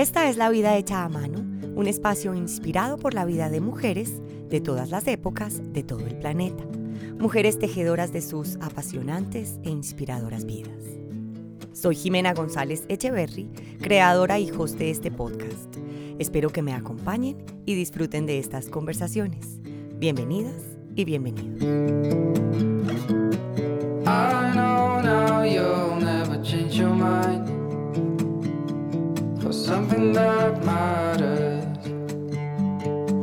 Esta es La vida hecha a mano, un espacio inspirado por la vida de mujeres de todas las épocas de todo el planeta. Mujeres tejedoras de sus apasionantes e inspiradoras vidas. Soy Jimena González Echeverry, creadora y host de este podcast. Espero que me acompañen y disfruten de estas conversaciones. Bienvenidas y bienvenidos. Something that matters,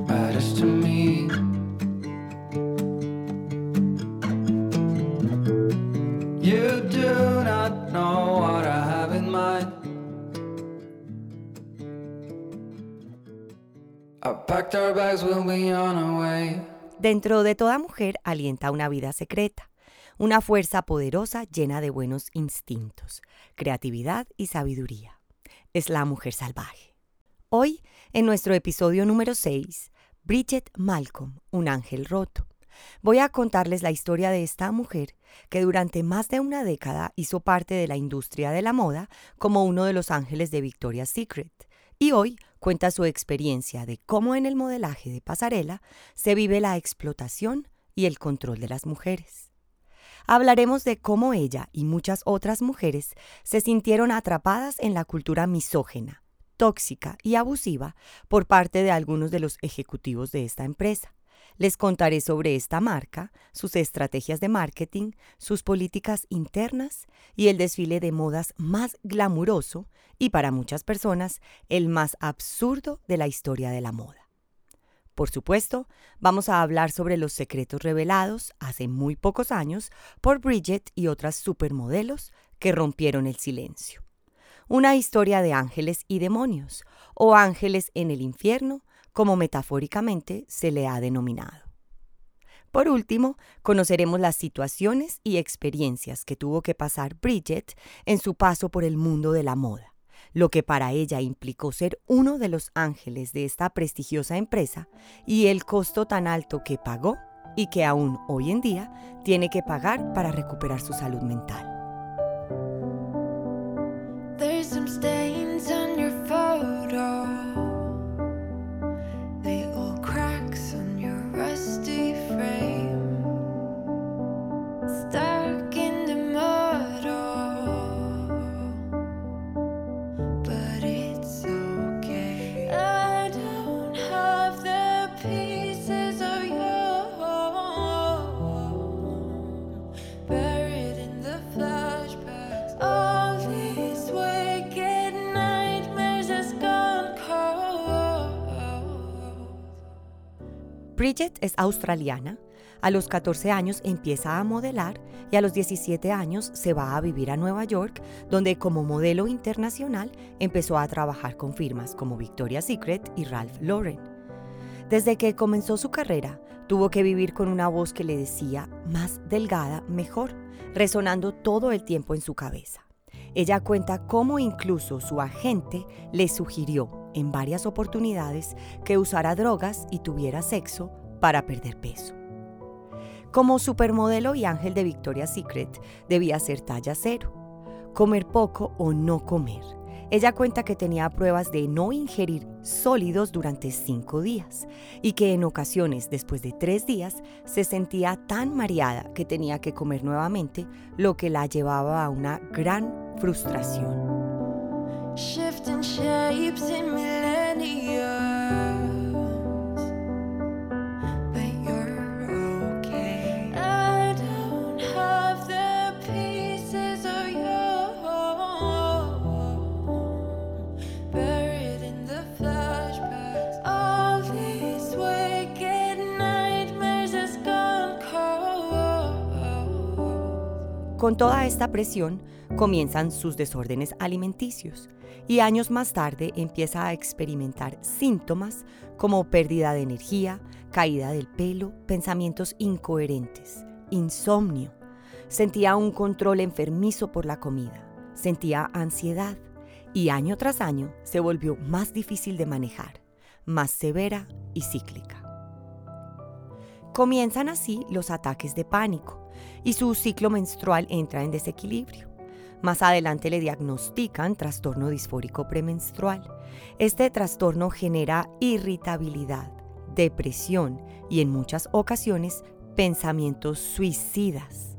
matters to me. You do not know what I have in mind. I packed our bags, we'll be on our way. Dentro de toda mujer alienta una vida secreta, una fuerza poderosa llena de buenos instintos, creatividad y sabiduría. Es la mujer salvaje. Hoy, en nuestro episodio número 6, Bridget Malcolm, un ángel roto. Voy a contarles la historia de esta mujer que durante más de una década hizo parte de la industria de la moda como uno de los ángeles de Victoria's Secret y hoy cuenta su experiencia de cómo en el modelaje de pasarela se vive la explotación y el control de las mujeres. Hablaremos de cómo ella y muchas otras mujeres se sintieron atrapadas en la cultura misógena, tóxica y abusiva por parte de algunos de los ejecutivos de esta empresa. Les contaré sobre esta marca, sus estrategias de marketing, sus políticas internas y el desfile de modas más glamuroso y para muchas personas el más absurdo de la historia de la moda. Por supuesto, vamos a hablar sobre los secretos revelados hace muy pocos años por Bridget y otras supermodelos que rompieron el silencio. Una historia de ángeles y demonios, o ángeles en el infierno, como metafóricamente se le ha denominado. Por último, conoceremos las situaciones y experiencias que tuvo que pasar Bridget en su paso por el mundo de la moda, lo que para ella implicó ser uno de los ángeles de esta prestigiosa empresa y el costo tan alto que pagó y que aún hoy en día tiene que pagar para recuperar su salud mental. Bridget es australiana. A los 14 años empieza a modelar y a los 17 años se va a vivir a Nueva York, donde como modelo internacional empezó a trabajar con firmas como Victoria's Secret y Ralph Lauren. Desde que comenzó su carrera, tuvo que vivir con una voz que le decía más delgada, mejor, resonando todo el tiempo en su cabeza. Ella cuenta cómo incluso su agente le sugirió en varias oportunidades que usara drogas y tuviera sexo para perder peso. Como supermodelo y ángel de Victoria's Secret, debía ser talla cero, comer poco o no comer. Ella cuenta que tenía pruebas de no ingerir sólidos durante cinco días y que en ocasiones, después de tres días, se sentía tan mareada que tenía que comer nuevamente, lo que la llevaba a una gran frustración. Con toda esta presión comienzan sus desórdenes alimenticios y años más tarde empieza a experimentar síntomas como pérdida de energía, caída del pelo, pensamientos incoherentes, insomnio. Sentía un control enfermizo por la comida, sentía ansiedad y año tras año se volvió más difícil de manejar, más severa y cíclica. Comienzan así los ataques de pánico y su ciclo menstrual entra en desequilibrio. Más adelante le diagnostican trastorno disfórico premenstrual. Este trastorno genera irritabilidad, depresión y en muchas ocasiones pensamientos suicidas.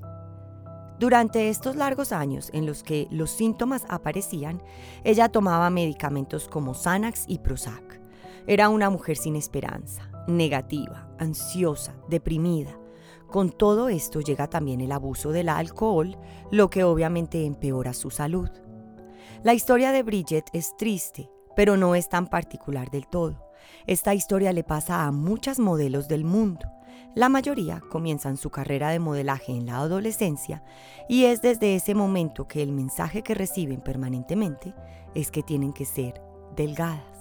Durante estos largos años en los que los síntomas aparecían, ella tomaba medicamentos como Xanax y Prozac. Era una mujer sin esperanza, negativa, ansiosa, deprimida. Con todo esto llega también el abuso del alcohol, lo que obviamente empeora su salud. La historia de Bridget es triste, pero no es tan particular del todo. Esta historia le pasa a muchas modelos del mundo. La mayoría comienzan su carrera de modelaje en la adolescencia y es desde ese momento que el mensaje que reciben permanentemente es que tienen que ser delgadas.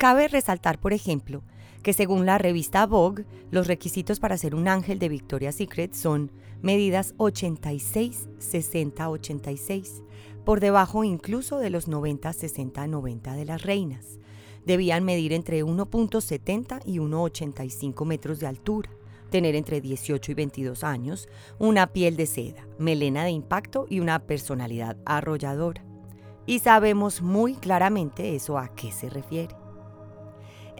Cabe resaltar, por ejemplo, que según la revista Vogue, los requisitos para ser un ángel de Victoria's Secret son medidas 86, 60, 86, por debajo incluso de los 90, 60, 90 de las reinas. Debían medir entre 1.70 y 1.85 metros de altura, tener entre 18 y 22 años, una piel de seda, melena de impacto y una personalidad arrolladora. Y sabemos muy claramente eso a qué se refiere.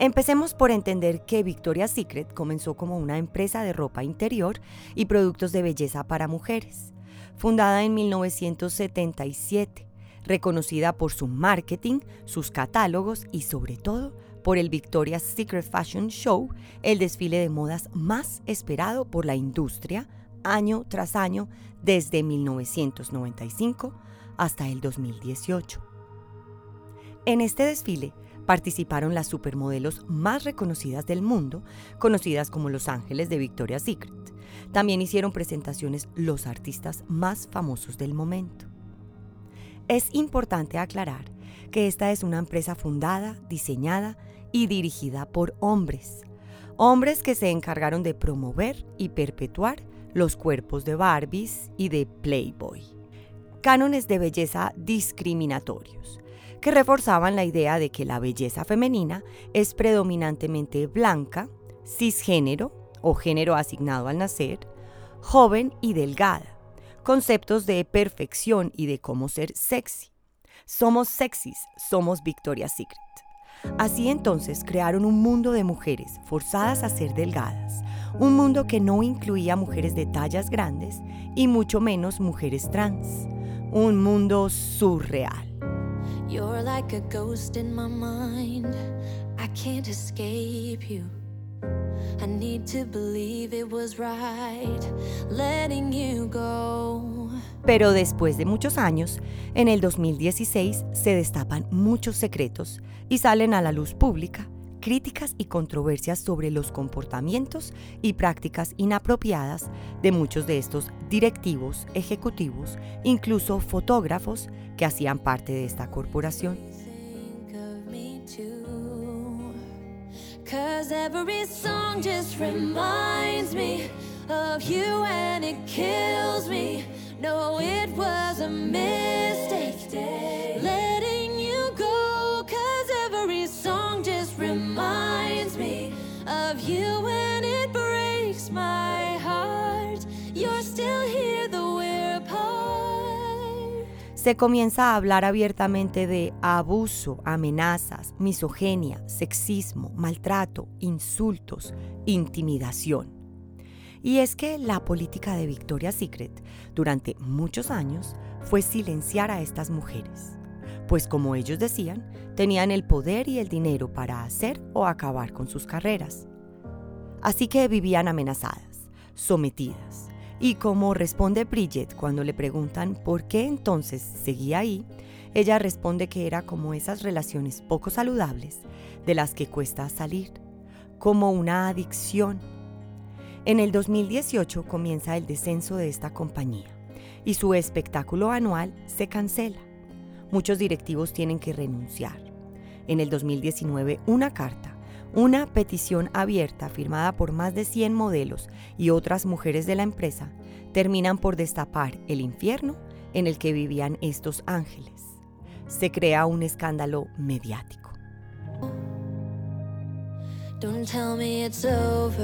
Empecemos por entender que Victoria's Secret comenzó como una empresa de ropa interior y productos de belleza para mujeres, fundada en 1977, reconocida por su marketing, sus catálogos y sobre todo por el Victoria's Secret Fashion Show, el desfile de modas más esperado por la industria año tras año desde 1995 hasta el 2018. En este desfile participaron las supermodelos más reconocidas del mundo, conocidas como Los Ángeles de Victoria's Secret. También hicieron presentaciones los artistas más famosos del momento. Es importante aclarar que esta es una empresa fundada, diseñada y dirigida por hombres. Hombres que se encargaron de promover y perpetuar los cuerpos de Barbies y de Playboy. Cánones de belleza discriminatorios que reforzaban la idea de que la belleza femenina es predominantemente blanca, cisgénero o género asignado al nacer, joven y delgada, conceptos de perfección y de cómo ser sexy. Somos sexys, somos Victoria's Secret. Así entonces crearon un mundo de mujeres forzadas a ser delgadas, un mundo que no incluía mujeres de tallas grandes y mucho menos mujeres trans, un mundo surreal. You're like a ghost in my mind. I can't escape you. I need to believe it was right letting you go. Pero después de muchos años, en el 2016 se destapan muchos secretos y salen a la luz pública críticas y controversias sobre los comportamientos y prácticas inapropiadas de muchos de estos directivos, ejecutivos, incluso fotógrafos que hacían parte de esta corporación. Se comienza a hablar abiertamente de abuso, amenazas, misoginia, sexismo, maltrato, insultos, intimidación. Y es que la política de Victoria's Secret durante muchos años fue silenciar a estas mujeres, pues como ellos decían, tenían el poder y el dinero para hacer o acabar con sus carreras. Así que vivían amenazadas, sometidas, y como responde Bridget cuando le preguntan por qué entonces seguía ahí, ella responde que era como esas relaciones poco saludables de las que cuesta salir, como una adicción. En el 2018 comienza el descenso de esta compañía y su espectáculo anual se cancela. Muchos directivos tienen que renunciar. En el 2019 una carta Una petición abierta firmada por más de 100 modelos y otras mujeres de la empresa terminan por destapar el infierno en el que vivían estos ángeles. Se crea un escándalo mediático. Don't tell me it's over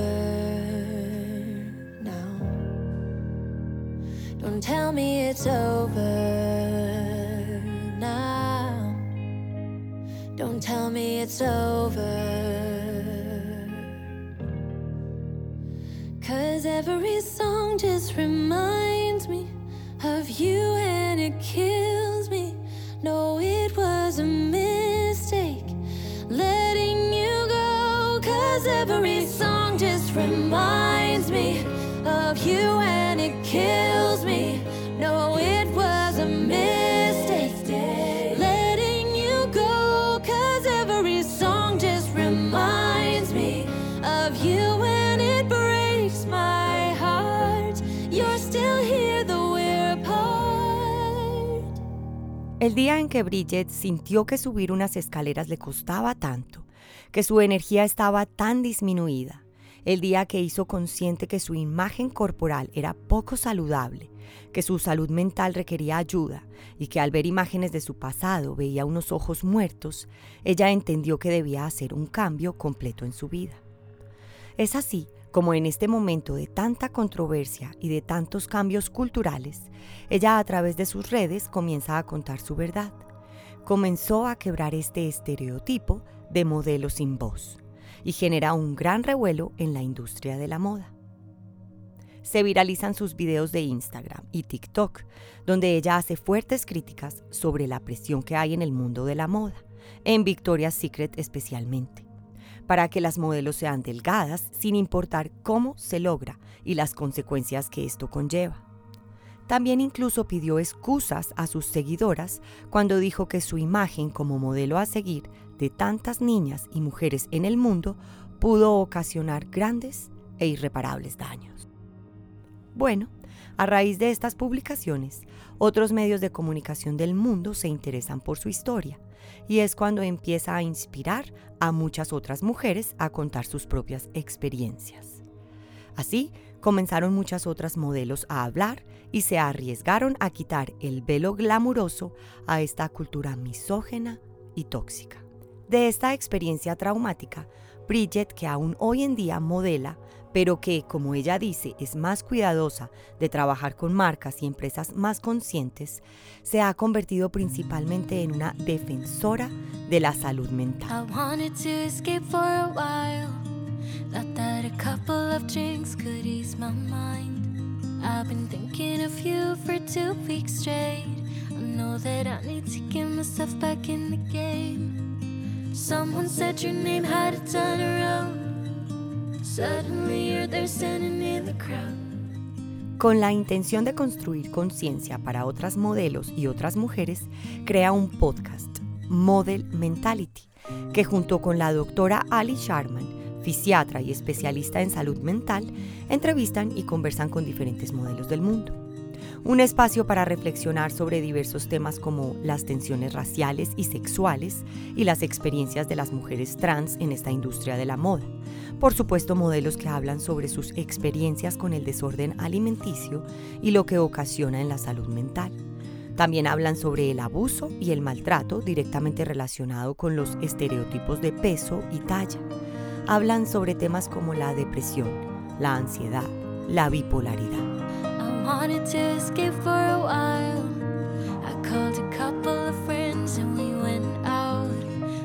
now. Don't tell me it's over Don't tell me it's over. Cause every song just reminds me of you and it kills me. No, it was a mistake letting you go. Cause every song just reminds me of you and it kills me. El día en que Bridget sintió que subir unas escaleras le costaba tanto, que su energía estaba tan disminuida, el día que hizo consciente que su imagen corporal era poco saludable, que su salud mental requería ayuda y que al ver imágenes de su pasado veía unos ojos muertos, ella entendió que debía hacer un cambio completo en su vida. Es así como en este momento de tanta controversia y de tantos cambios culturales, ella a través de sus redes comienza a contar su verdad. Comenzó a quebrar este estereotipo de modelo sin voz y genera un gran revuelo en la industria de la moda. Se viralizan sus videos de Instagram y TikTok, donde ella hace fuertes críticas sobre la presión que hay en el mundo de la moda, en Victoria's Secret especialmente para que las modelos sean delgadas sin importar cómo se logra y las consecuencias que esto conlleva. También incluso pidió excusas a sus seguidoras cuando dijo que su imagen como modelo a seguir de tantas niñas y mujeres en el mundo pudo ocasionar grandes e irreparables daños. Bueno, a raíz de estas publicaciones, otros medios de comunicación del mundo se interesan por su historia y es cuando empieza a inspirar a muchas otras mujeres a contar sus propias experiencias. Así, comenzaron muchas otras modelos a hablar y se arriesgaron a quitar el velo glamuroso a esta cultura misógena y tóxica. De esta experiencia traumática, Bridget, que aún hoy en día modela, pero que, como ella dice, es más cuidadosa de trabajar con marcas y empresas más conscientes, se ha convertido principalmente en una defensora de la salud mental. I've been thinking of you for two weeks straight. I know that I need to get myself back in the game. Someone said your name had a turn around. Con la intención de construir conciencia para otras modelos y otras mujeres, crea un podcast, Model Mentality, que junto con la doctora Ali Sharman, fisiatra y especialista en salud mental, entrevistan y conversan con diferentes modelos del mundo un espacio para reflexionar sobre diversos temas como las tensiones raciales y sexuales y las experiencias de las mujeres trans en esta industria de la moda. Por supuesto, modelos que hablan sobre sus experiencias con el desorden alimenticio y lo que ocasiona en la salud mental. También hablan sobre el abuso y el maltrato directamente relacionado con los estereotipos de peso y talla. Hablan sobre temas como la depresión, la ansiedad, la bipolaridad. Wanted to escape for a while. I called a couple of friends and we went out.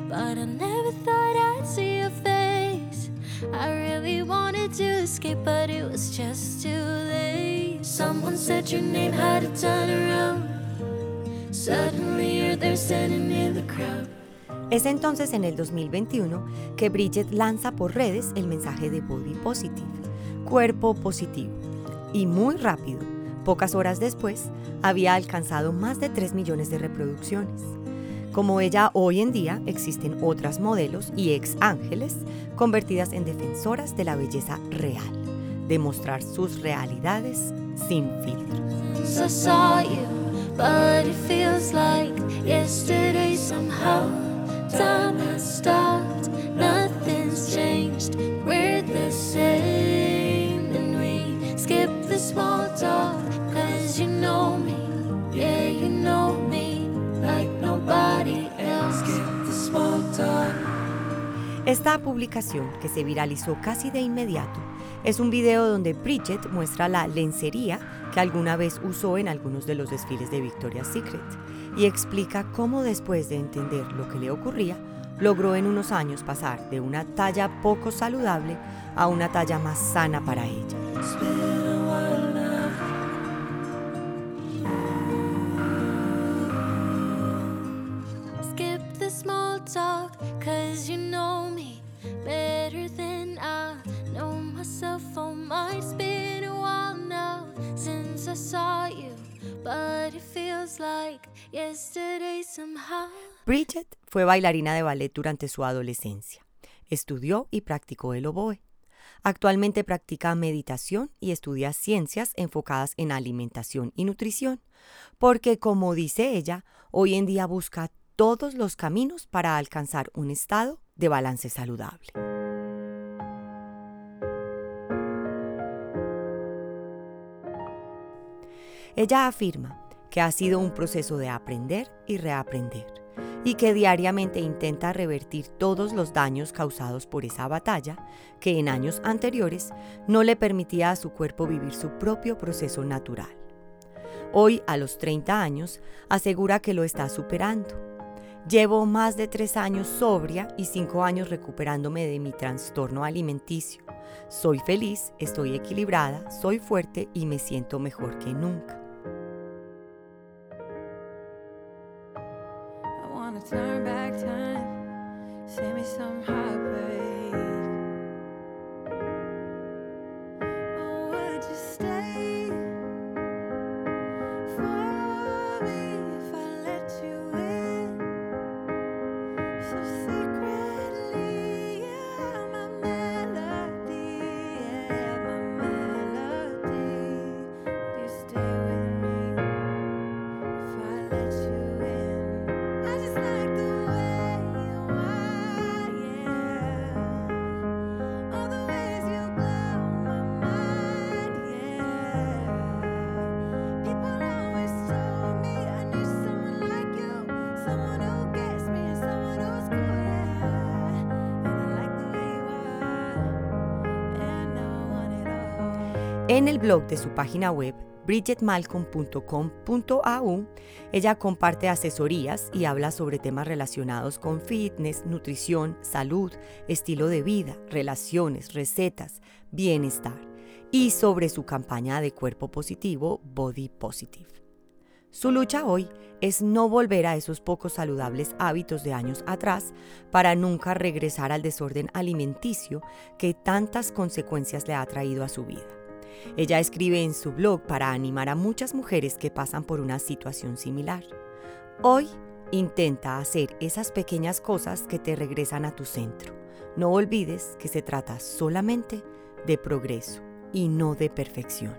But I never thought I'd see your face. I really wanted to escape, but it was just too late. Someone said your name had to turn around. Suddenly standing in the crowd. Es entonces en el 2021 que Bridget lanza por redes el mensaje de Body Positive, cuerpo positivo, y muy rápido Pocas horas después, había alcanzado más de 3 millones de reproducciones. Como ella hoy en día, existen otras modelos y ex ángeles convertidas en defensoras de la belleza real, de mostrar sus realidades sin filtros. So saw you, but it feels like yesterday somehow time has stopped, nothing's changed, we're the same and we skip the small talk. Esta publicación, que se viralizó casi de inmediato, es un video donde Bridget muestra la lencería que alguna vez usó en algunos de los desfiles de Victoria's Secret y explica cómo después de entender lo que le ocurría, logró en unos años pasar de una talla poco saludable a una talla más sana para ella. Bridget fue bailarina de ballet durante su adolescencia. Estudió y practicó el oboe. Actualmente practica meditación y estudia ciencias enfocadas en alimentación y nutrición, porque como dice ella, hoy en día busca todos los caminos para alcanzar un estado de balance saludable. Ella afirma que ha sido un proceso de aprender y reaprender, y que diariamente intenta revertir todos los daños causados por esa batalla que en años anteriores no le permitía a su cuerpo vivir su propio proceso natural. Hoy, a los 30 años, asegura que lo está superando. Llevo más de tres años sobria y cinco años recuperándome de mi trastorno alimenticio. Soy feliz, estoy equilibrada, soy fuerte y me siento mejor que nunca. En el blog de su página web, bridgetmalcolm.com.au, ella comparte asesorías y habla sobre temas relacionados con fitness, nutrición, salud, estilo de vida, relaciones, recetas, bienestar y sobre su campaña de cuerpo positivo Body Positive. Su lucha hoy es no volver a esos pocos saludables hábitos de años atrás para nunca regresar al desorden alimenticio que tantas consecuencias le ha traído a su vida. Ella escribe en su blog para animar a muchas mujeres que pasan por una situación similar. Hoy intenta hacer esas pequeñas cosas que te regresan a tu centro. No olvides que se trata solamente de progreso y no de perfección.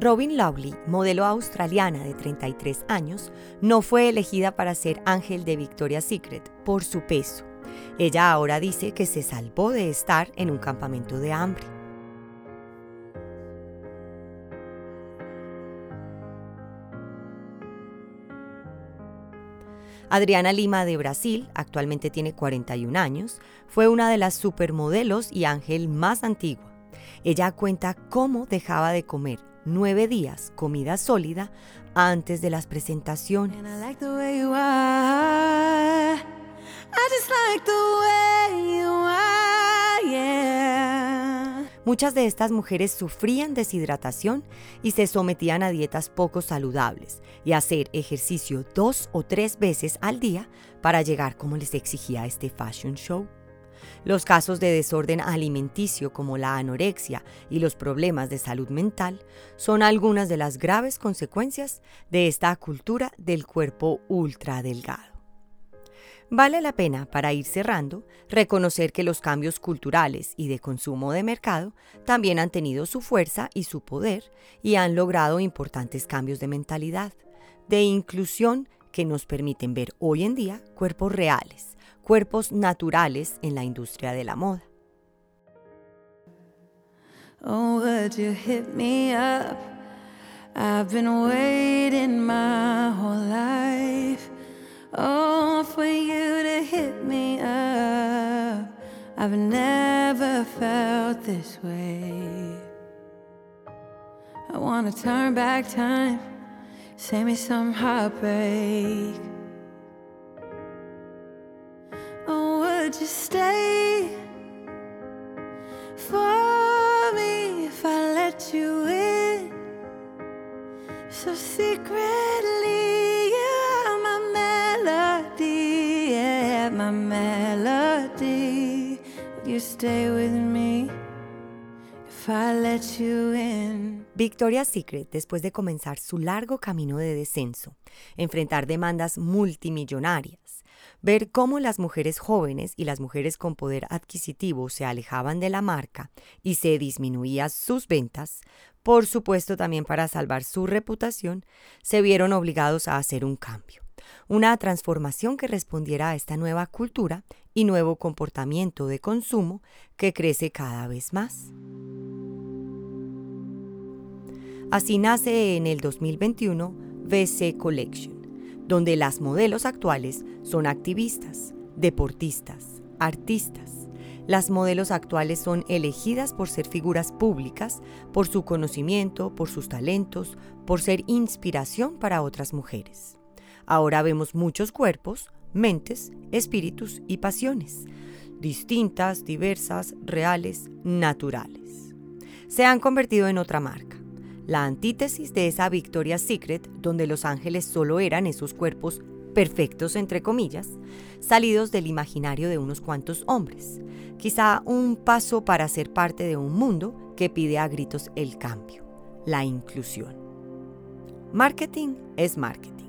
Robin Lowley, modelo australiana de 33 años, no fue elegida para ser ángel de Victoria's Secret por su peso ella ahora dice que se salvó de estar en un campamento de hambre. Adriana Lima de Brasil, actualmente tiene 41 años, fue una de las supermodelos y ángel más antigua. Ella cuenta cómo dejaba de comer nueve días comida sólida antes de las presentaciones. Muchas de estas mujeres sufrían deshidratación y se sometían a dietas poco saludables y a hacer ejercicio dos o tres veces al día para llegar como les exigía este fashion show. Los casos de desorden alimenticio como la anorexia y los problemas de salud mental son algunas de las graves consecuencias de esta cultura del cuerpo ultra delgado. Vale la pena, para ir cerrando, reconocer que los cambios culturales y de consumo de mercado también han tenido su fuerza y su poder y han logrado importantes cambios de mentalidad, de inclusión que nos permiten ver hoy en día cuerpos reales, cuerpos naturales en la industria de la moda. Oh, you hit me up? I've been waiting my whole life. Oh, for you to hit me up. I've never felt this way. I wanna turn back time, save me some heartbreak. Oh, would you stay for me if I let you in? So secret. You stay with me? Victoria's Secret, después de comenzar su largo camino de descenso, enfrentar demandas multimillonarias, ver cómo las mujeres jóvenes y las mujeres con poder adquisitivo se alejaban de la marca y se disminuían sus ventas, por supuesto también para salvar su reputación, se vieron obligados a hacer un cambio una transformación que respondiera a esta nueva cultura y nuevo comportamiento de consumo que crece cada vez más. Así nace en el 2021 VC Collection, donde las modelos actuales son activistas, deportistas, artistas. Las modelos actuales son elegidas por ser figuras públicas, por su conocimiento, por sus talentos, por ser inspiración para otras mujeres. Ahora vemos muchos cuerpos, mentes, espíritus y pasiones, distintas, diversas, reales, naturales. Se han convertido en otra marca la antítesis de esa Victoria's Secret donde los ángeles solo eran esos cuerpos perfectos, entre comillas, salidos del imaginario de unos cuantos hombres. Quizá un paso para ser parte de un mundo que pide a gritos el cambio, la inclusión. Marketing es marketing.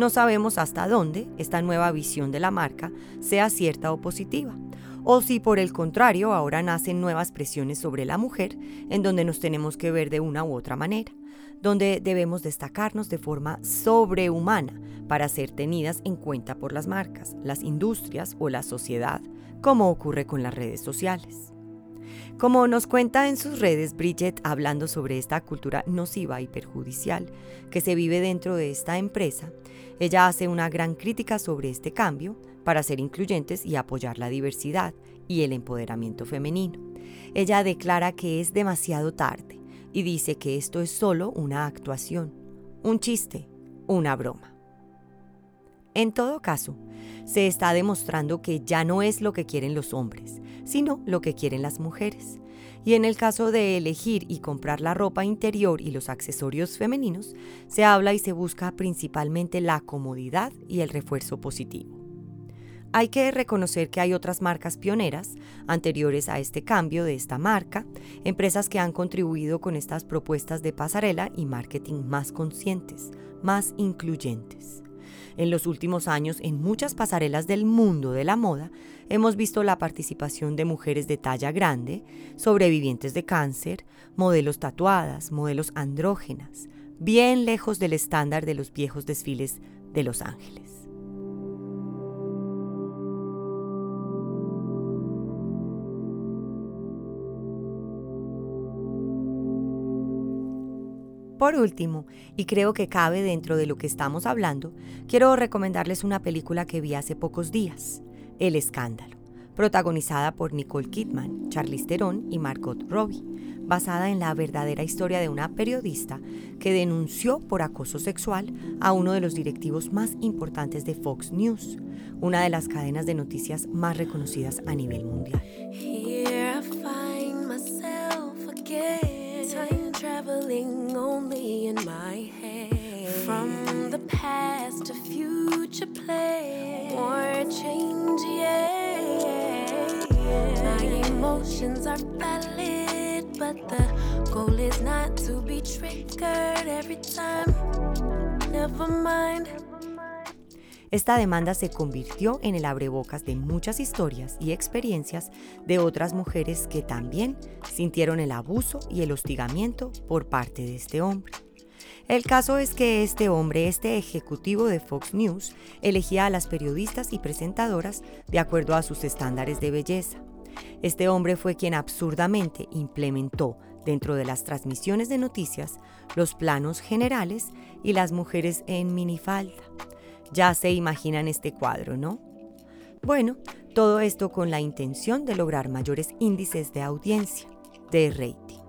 No sabemos hasta dónde esta nueva visión de la marca sea cierta o positiva o si por el contrario ahora nacen nuevas presiones sobre la mujer en donde nos tenemos que ver de una u otra manera, donde debemos destacarnos de forma sobrehumana para ser tenidas en cuenta por las marcas, las industrias o la sociedad, como ocurre con las redes sociales. Como nos cuenta en sus redes Bridget hablando sobre esta cultura nociva y perjudicial que se vive dentro de esta empresa, ella hace una gran crítica sobre este cambio, para ser incluyentes y apoyar la diversidad y el empoderamiento femenino. Ella declara que es demasiado tarde y dice que esto es solo una actuación, un chiste, una broma. En todo caso, se está demostrando que ya no es lo que quieren los hombres, sino lo que quieren las mujeres. Y en el caso de elegir y comprar la ropa interior y los accesorios femeninos, se habla y se busca principalmente la comodidad y el refuerzo positivo. Hay que reconocer que hay otras marcas pioneras anteriores a este cambio de esta marca, empresas que han contribuido con estas propuestas de pasarela y marketing más conscientes, más incluyentes. En los últimos años, en muchas pasarelas del mundo de la moda, hemos visto la participación de mujeres de talla grande, sobrevivientes de cáncer, modelos tatuadas, modelos andrógenas, bien lejos del estándar de los viejos desfiles de Los Ángeles. Por último, y creo que cabe dentro de lo que estamos hablando, quiero recomendarles una película que vi hace pocos días, El Escándalo, protagonizada por Nicole Kidman, Charlize Theron y Margot Robbie, basada en la verdadera historia de una periodista que denunció por acoso sexual a uno de los directivos más importantes de Fox News, una de las cadenas de noticias más reconocidas a nivel mundial. From the past to future play, more change, yeah. My emotions are valid, but the goal is not to be triggered every time. Never mind. Esta demanda se convirtió en el abrebocas de muchas historias y experiencias de otras mujeres que también sintieron el abuso y el hostigamiento por parte de este hombre. El caso es que este hombre, este ejecutivo de Fox News, elegía a las periodistas y presentadoras de acuerdo a sus estándares de belleza. Este hombre fue quien absurdamente implementó dentro de las transmisiones de noticias los planos generales y las mujeres en minifalda ya se imaginan este cuadro, ¿no? Bueno, todo esto con la intención de lograr mayores índices de audiencia, de rating.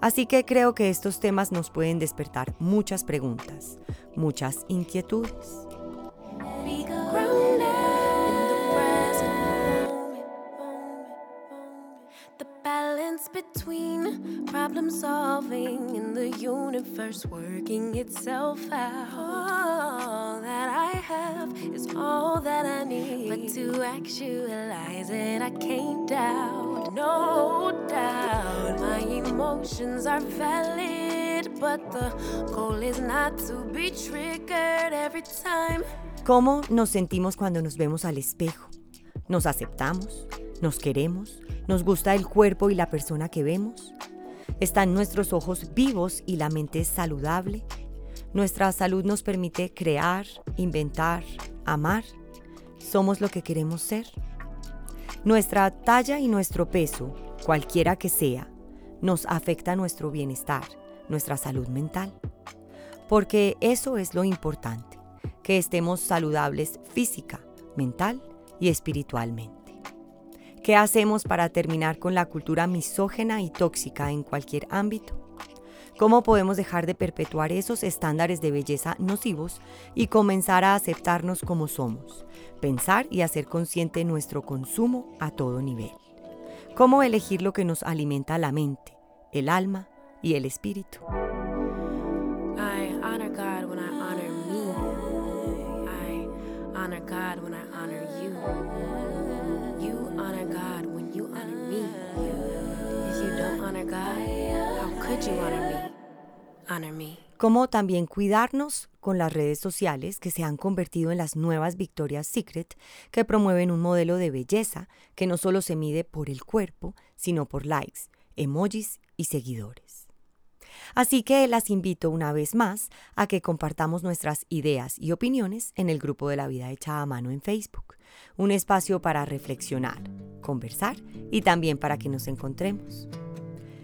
Así que creo que estos temas nos pueden despertar muchas preguntas, muchas inquietudes. Between problem solving and the universe working itself out. All that I have is all that I need. But to actualize it, I can't doubt, no doubt. My emotions are valid, but the goal is not to be triggered every time. ¿Cómo nos sentimos cuando nos vemos al espejo? ¿Nos aceptamos? ¿Nos queremos? ¿Nos gusta el cuerpo y la persona que vemos? ¿Están nuestros ojos vivos y la mente saludable? ¿Nuestra salud nos permite crear, inventar, amar? ¿Somos lo que queremos ser? Nuestra talla y nuestro peso, cualquiera que sea, nos afecta nuestro bienestar, nuestra salud mental. Porque eso es lo importante, que estemos saludables física, mental y espiritualmente. ¿Qué hacemos para terminar con la cultura misógena y tóxica en cualquier ámbito? ¿Cómo podemos dejar de perpetuar esos estándares de belleza nocivos y comenzar a aceptarnos como somos? Pensar y hacer consciente nuestro consumo a todo nivel. ¿Cómo elegir lo que nos alimenta la mente, el alma y el espíritu? Como también cuidarnos con las redes sociales que se han convertido en las nuevas Victoria's Secret que promueven un modelo de belleza que no solo se mide por el cuerpo, sino por likes, emojis y seguidores. Así que las invito una vez más a que compartamos nuestras ideas y opiniones en el grupo de la vida hecha a mano en Facebook, un espacio para reflexionar, conversar y también para que nos encontremos.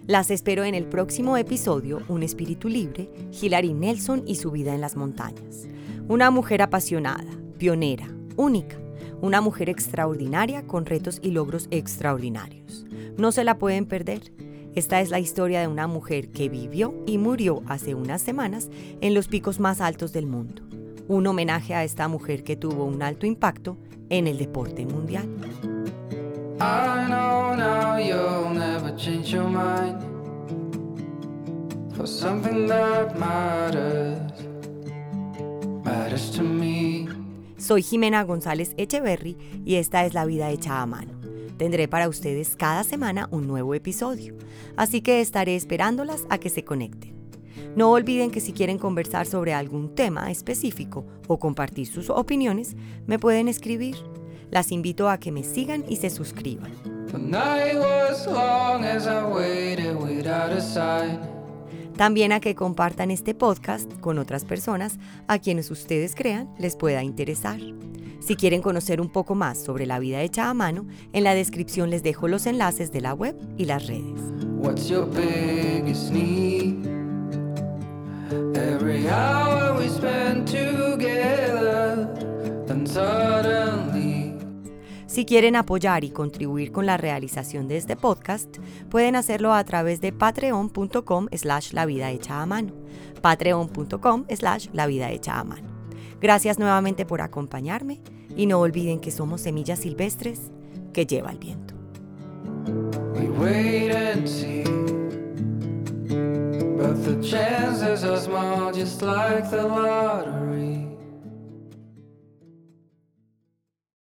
Las espero en el próximo episodio Un espíritu libre, Hilary Nelson y su vida en las montañas. Una mujer apasionada, pionera, única, una mujer extraordinaria con retos y logros extraordinarios. No se la pueden perder. Esta es la historia de una mujer que vivió y murió hace unas semanas en los picos más altos del mundo. Un homenaje a esta mujer que tuvo un alto impacto en el deporte mundial. Soy Jimena González Echeverry y esta es La Vida Hecha a Mano. Tendré para ustedes cada semana un nuevo episodio, así que estaré esperándolas a que se conecten. No olviden que si quieren conversar sobre algún tema específico o compartir sus opiniones, me pueden escribir. Las invito a que me sigan y se suscriban. También a que compartan este podcast con otras personas a quienes ustedes crean les pueda interesar. Si quieren conocer un poco más sobre la vida hecha a mano, en la descripción les dejo los enlaces de la web y las redes. Si quieren apoyar y contribuir con la realización de este podcast, pueden hacerlo a través de patreon.com slash la vida hecha a mano. Patreon.com slash la vida hecha a mano. Gracias nuevamente por acompañarme y no olviden que somos semillas silvestres que lleva el viento.